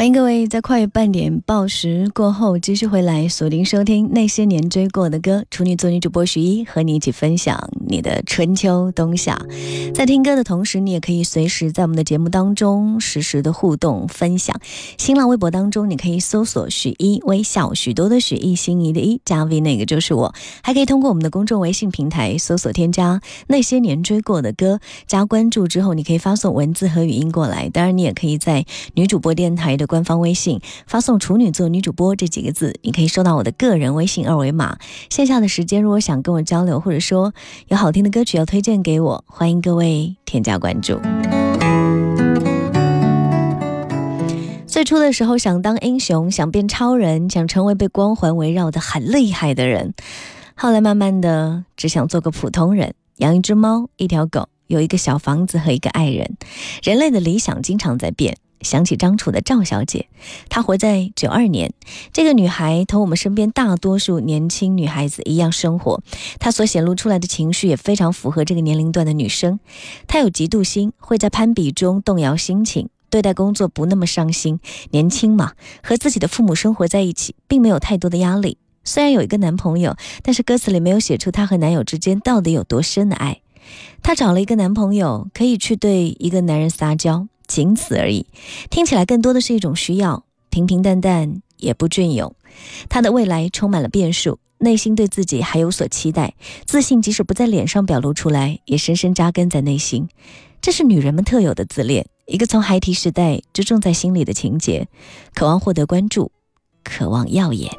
欢迎各位在跨越半点报时过后继续回来锁定收听那些年追过的歌，处女座女主播徐一和你一起分享你的春秋冬夏。在听歌的同时，你也可以随时在我们的节目当中实时的互动分享。新浪微博当中，你可以搜索许一微笑，许多的许一心仪的一加 V 那个就是我，还可以通过我们的公众微信平台搜索添加那些年追过的歌，加关注之后，你可以发送文字和语音过来。当然，你也可以在女主播电台的官方微信发送“处女座女主播”这几个字，你可以收到我的个人微信二维码。线下的时间，如果想跟我交流，或者说有好听的歌曲要推荐给我，欢迎各位添加关注。最初的时候想当英雄，想变超人，想成为被光环围绕的很厉害的人。后来慢慢的，只想做个普通人，养一只猫，一条狗，有一个小房子和一个爱人。人类的理想经常在变。想起张楚的赵小姐，她活在九二年。这个女孩同我们身边大多数年轻女孩子一样生活，她所显露出来的情绪也非常符合这个年龄段的女生。她有嫉妒心，会在攀比中动摇心情，对待工作不那么上心。年轻嘛，和自己的父母生活在一起，并没有太多的压力。虽然有一个男朋友，但是歌词里没有写出她和男友之间到底有多深的爱。她找了一个男朋友，可以去对一个男人撒娇。仅此而已，听起来更多的是一种需要，平平淡淡也不隽永。他的未来充满了变数，内心对自己还有所期待，自信即使不在脸上表露出来，也深深扎根在内心。这是女人们特有的自恋，一个从孩提时代就种在心里的情节，渴望获得关注，渴望耀眼。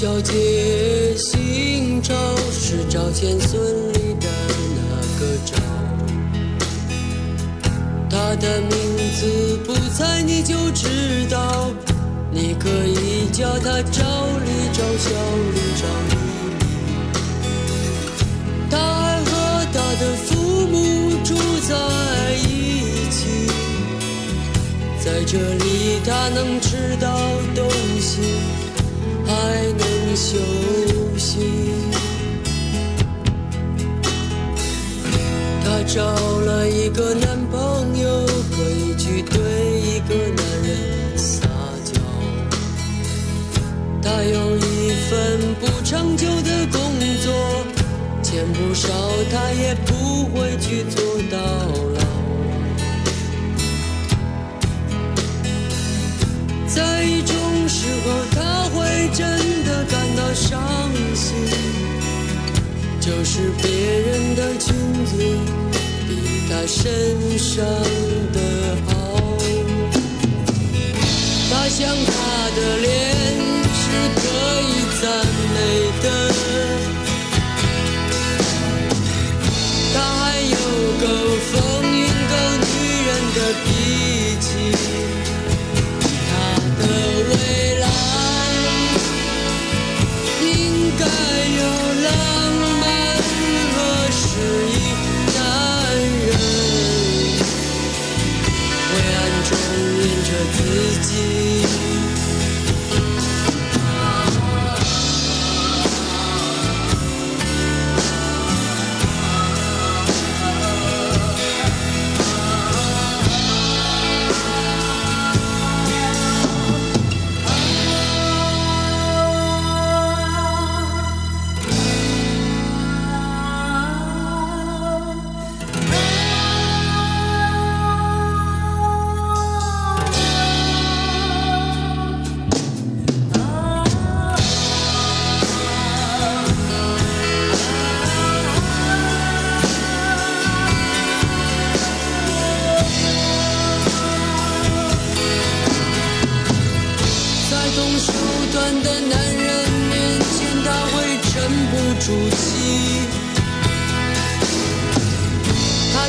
小姐姓赵，是赵钱孙李的那个赵。她的名字不猜你就知道，你可以叫她赵丽、赵小丽、赵丽丽。她还和她的父母住在一起，在这里她能吃到东西。还能休息。她找了一个男朋友，可以去对一个男人撒娇。她有一份不长久的工作，钱不少，她也不会去做到老。在一种时候，他会真的感到伤心，就是别人的裙子比他身上的好。他想他的脸是可以赞美的，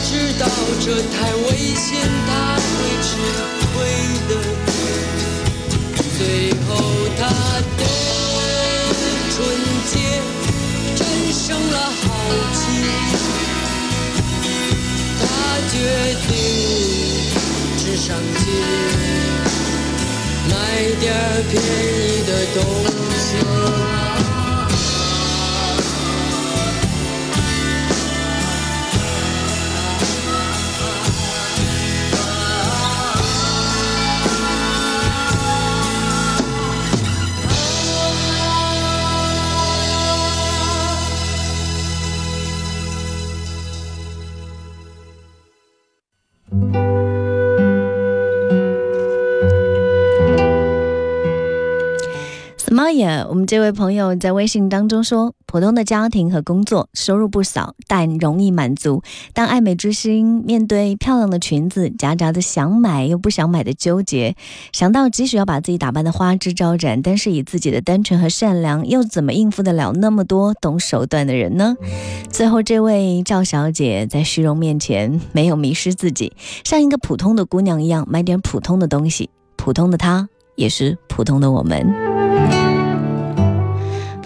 知道这太危险，他会吃亏的。最后他的纯洁战胜了好奇，他决定去上街。买点便宜的东西。我们这位朋友在微信当中说：“普通的家庭和工作，收入不少，但容易满足。当爱美之心面对漂亮的裙子，夹杂着想买又不想买的纠结。想到即使要把自己打扮的花枝招展，但是以自己的单纯和善良，又怎么应付得了那么多懂手段的人呢？”最后，这位赵小姐在虚荣面前没有迷失自己，像一个普通的姑娘一样，买点普通的东西。普通的她，也是普通的我们。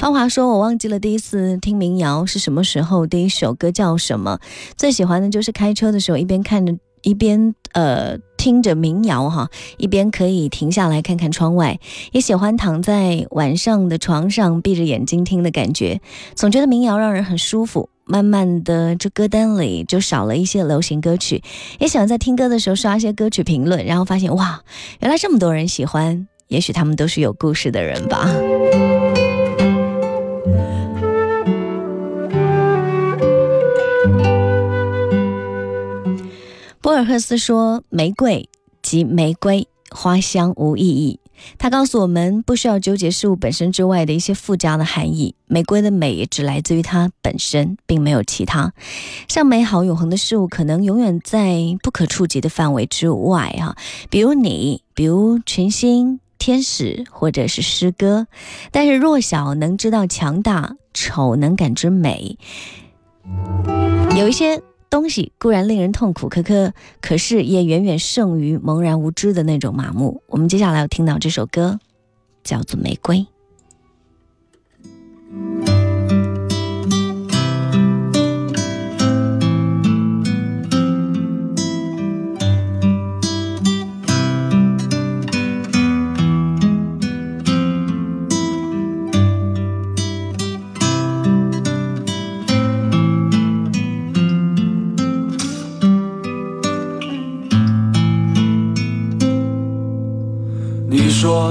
芳华说：“我忘记了第一次听民谣是什么时候，第一首歌叫什么？最喜欢的就是开车的时候，一边看着一边呃听着民谣哈，一边可以停下来看看窗外。也喜欢躺在晚上的床上闭着眼睛听的感觉，总觉得民谣让人很舒服。慢慢的，这歌单里就少了一些流行歌曲。也喜欢在听歌的时候刷一些歌曲评论，然后发现哇，原来这么多人喜欢，也许他们都是有故事的人吧。”尔赫斯说：“玫瑰即玫瑰，花香无意义。他告诉我们，不需要纠结事物本身之外的一些附加的含义。玫瑰的美也只来自于它本身，并没有其他。像美好永恒的事物，可能永远在不可触及的范围之外啊，比如你，比如群星、天使，或者是诗歌。但是弱小能知道强大，丑能感知美。有一些。”东西固然令人痛苦，可可可是也远远胜于茫然无知的那种麻木。我们接下来要听到这首歌，叫做《玫瑰》。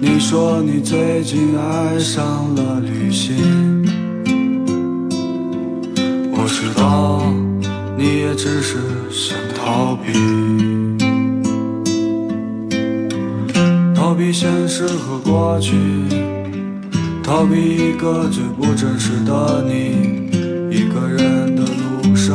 你说你最近爱上了旅行，我知道你也只是想逃避，逃避现实和过去，逃避一个最不真实的你，一个人的路上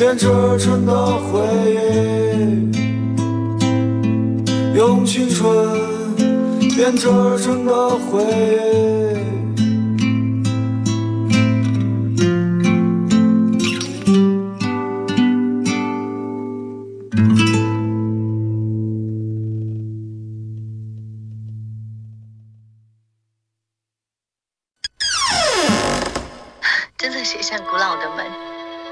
编织成的回忆。用青春编织成的回忆。真的写向古老的门。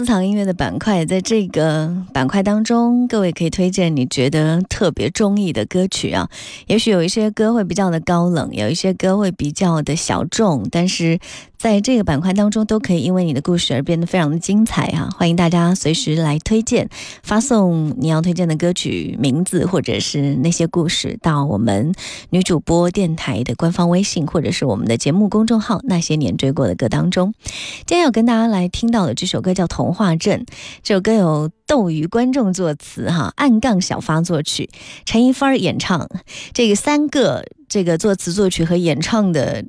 私藏音乐的板块，在这个板块当中，各位可以推荐你觉得特别中意的歌曲啊。也许有一些歌会比较的高冷，有一些歌会比较的小众，但是在这个板块当中，都可以因为你的故事而变得非常的精彩哈。欢迎大家随时来推荐，发送你要推荐的歌曲名字或者是那些故事到我们女主播电台的官方微信，或者是我们的节目公众号《那些年追过的歌》当中。今天要跟大家来听到的这首歌叫《童话镇》，这首歌由斗鱼观众作词，哈，暗杠小发作曲，陈一帆演唱。这个三个这个作词作曲和演唱的。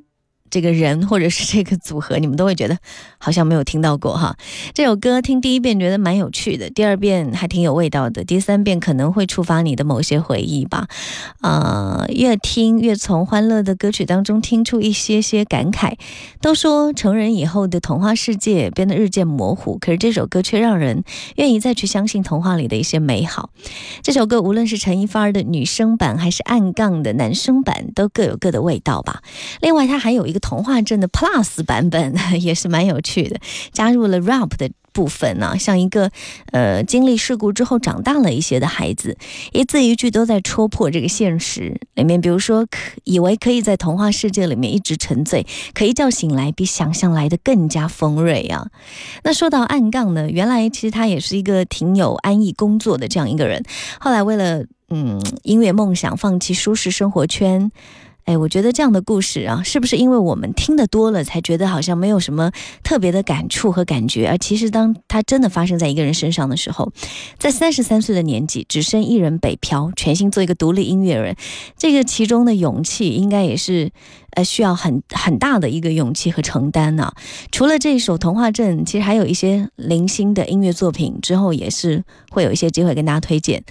这个人或者是这个组合，你们都会觉得好像没有听到过哈。这首歌听第一遍觉得蛮有趣的，第二遍还挺有味道的，第三遍可能会触发你的某些回忆吧。啊，越听越从欢乐的歌曲当中听出一些些感慨。都说成人以后的童话世界变得日渐模糊，可是这首歌却让人愿意再去相信童话里的一些美好。这首歌无论是陈一发的女生版还是暗杠的男生版，都各有各的味道吧。另外，它还有一个。童话镇的 Plus 版本 也是蛮有趣的，加入了 rap 的部分呢，像一个呃经历事故之后长大了一些的孩子，一字一句都在戳破这个现实里面。比如说，可以为可以在童话世界里面一直沉醉，可一觉醒来比想象来的更加锋锐啊。那说到暗杠呢，原来其实他也是一个挺有安逸工作的这样一个人，后来为了嗯音乐梦想，放弃舒适生活圈。哎，我觉得这样的故事啊，是不是因为我们听得多了，才觉得好像没有什么特别的感触和感觉？而其实，当它真的发生在一个人身上的时候，在三十三岁的年纪，只身一人北漂，全心做一个独立音乐人，这个其中的勇气，应该也是。呃，需要很很大的一个勇气和承担呢。除了这一首《童话镇》，其实还有一些零星的音乐作品，之后也是会有一些机会跟大家推荐。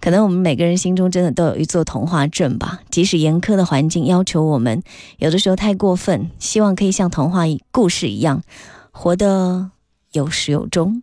可能我们每个人心中真的都有一座童话镇吧，即使严苛的环境要求我们，有的时候太过分，希望可以像童话故事一样，活得有始有终。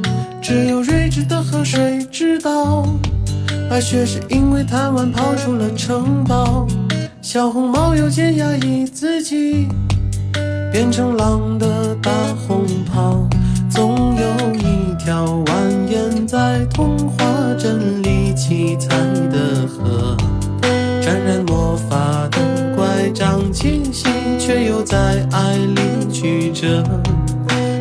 只有睿智的河水知道，白雪是因为贪玩跑出了城堡。小红帽有件压抑自己，变成狼的大红袍。总有一条蜿蜒在童话镇里七彩的河，沾染魔法的乖张气息，却又在爱里曲折。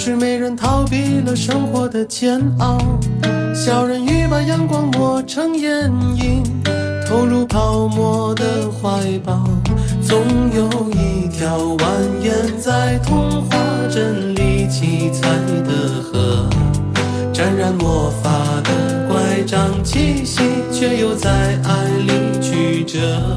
睡美人逃避了生活的煎熬。小人鱼把阳光抹成眼影，投入泡沫的怀抱。总有一条蜿蜒在童话镇里七彩的河，沾染魔法的乖张气息，却又在爱里曲折。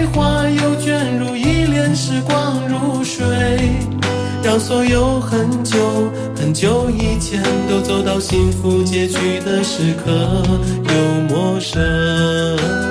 让所有很久很久以前都走到幸福结局的时刻，又陌生。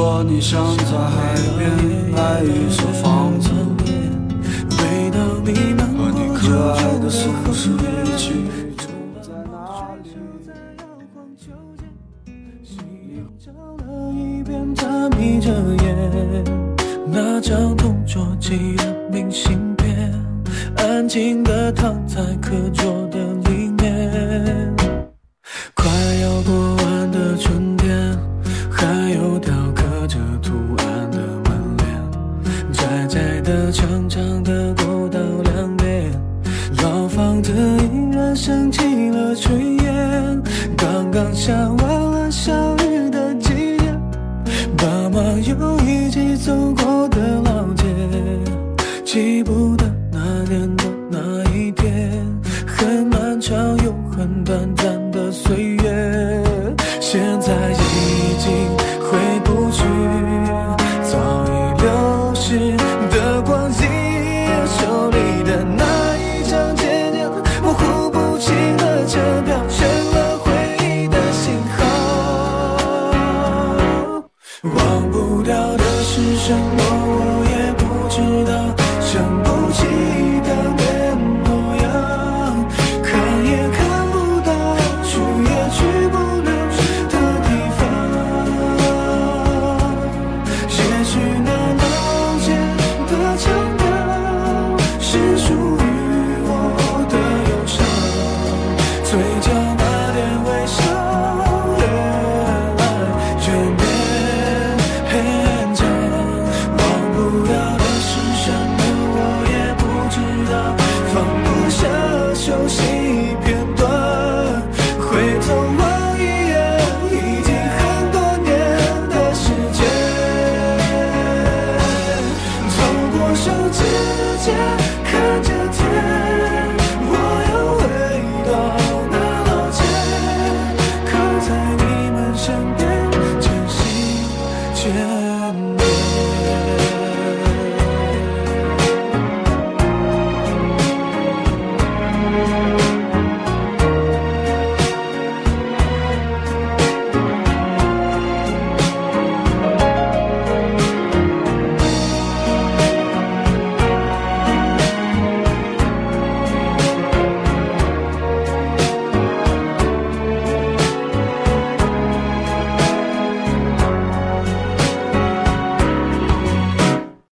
说你想在海边买一所房子，味道弥漫和你可爱的松鼠一起。找了一遍，他眯着眼，那张同桌寄的明信片，安静地升起了炊烟刚刚下完了小雨的季节爸妈又一起走过的老街记不